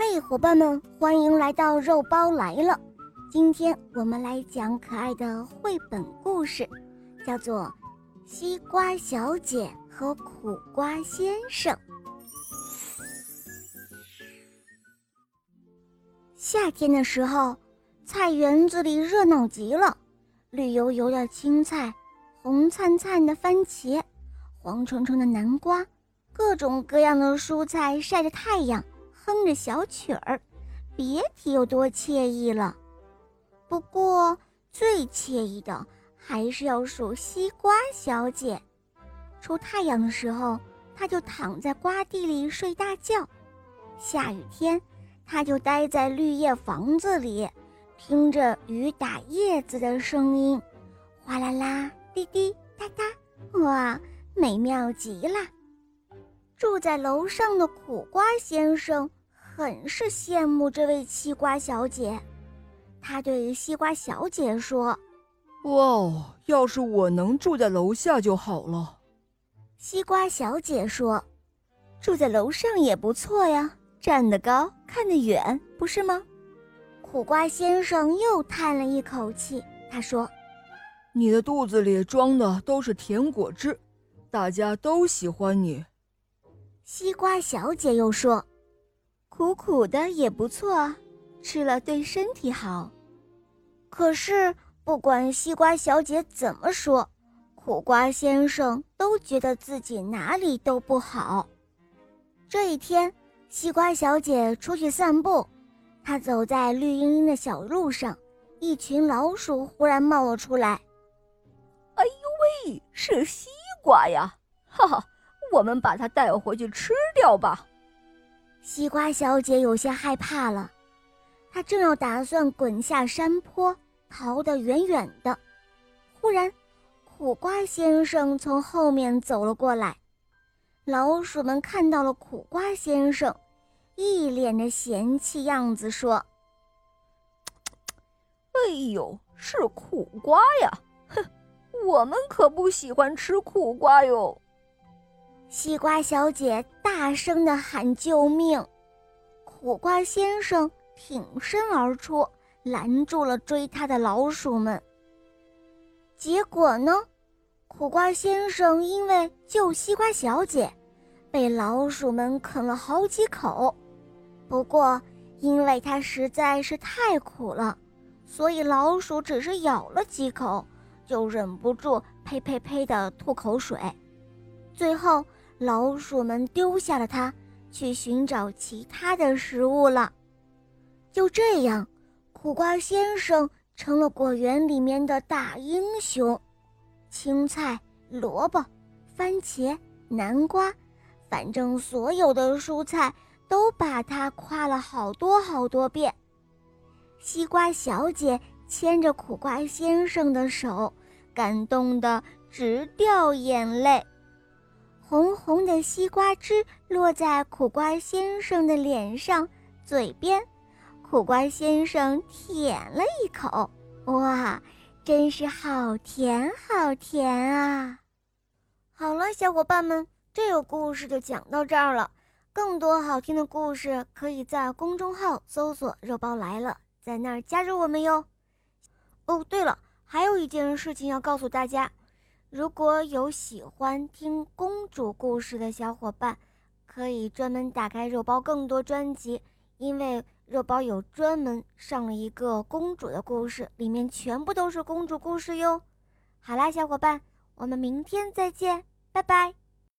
嘿，伙伴们，欢迎来到肉包来了。今天我们来讲可爱的绘本故事，叫做《西瓜小姐和苦瓜先生》。夏天的时候，菜园子里热闹极了，绿油油的青菜，红灿灿的番茄，黄澄澄的南瓜，各种各样的蔬菜晒着太阳。哼着小曲儿，别提有多惬意了。不过最惬意的还是要数西瓜小姐。出太阳的时候，她就躺在瓜地里睡大觉；下雨天，她就待在绿叶房子里，听着雨打叶子的声音，哗啦啦、滴滴答答，哇，美妙极了。住在楼上的苦瓜先生。很是羡慕这位西瓜小姐，他对西瓜小姐说：“哇，要是我能住在楼下就好了。”西瓜小姐说：“住在楼上也不错呀，站得高，看得远，不是吗？”苦瓜先生又叹了一口气，他说：“你的肚子里装的都是甜果汁，大家都喜欢你。”西瓜小姐又说。苦苦的也不错，吃了对身体好。可是不管西瓜小姐怎么说，苦瓜先生都觉得自己哪里都不好。这一天，西瓜小姐出去散步，她走在绿茵茵的小路上，一群老鼠忽然冒了出来。哎呦喂，是西瓜呀！哈哈，我们把它带回去吃掉吧。西瓜小姐有些害怕了，她正要打算滚下山坡，逃得远远的。忽然，苦瓜先生从后面走了过来。老鼠们看到了苦瓜先生，一脸的嫌弃样子，说：“哎呦，是苦瓜呀！哼，我们可不喜欢吃苦瓜哟。”西瓜小姐大声地喊救命，苦瓜先生挺身而出，拦住了追他的老鼠们。结果呢，苦瓜先生因为救西瓜小姐，被老鼠们啃了好几口。不过，因为他实在是太苦了，所以老鼠只是咬了几口，就忍不住呸呸呸地吐口水。最后。老鼠们丢下了它，去寻找其他的食物了。就这样，苦瓜先生成了果园里面的大英雄。青菜、萝卜、番茄、南瓜，反正所有的蔬菜都把他夸了好多好多遍。西瓜小姐牵着苦瓜先生的手，感动得直掉眼泪。红红的西瓜汁落在苦瓜先生的脸上、嘴边，苦瓜先生舔了一口，哇，真是好甜好甜啊！好了，小伙伴们，这个故事就讲到这儿了。更多好听的故事可以在公众号搜索“肉包来了”，在那儿加入我们哟。哦，对了，还有一件事情要告诉大家。如果有喜欢听公主故事的小伙伴，可以专门打开肉包更多专辑，因为肉包有专门上了一个公主的故事，里面全部都是公主故事哟。好啦，小伙伴，我们明天再见，拜拜。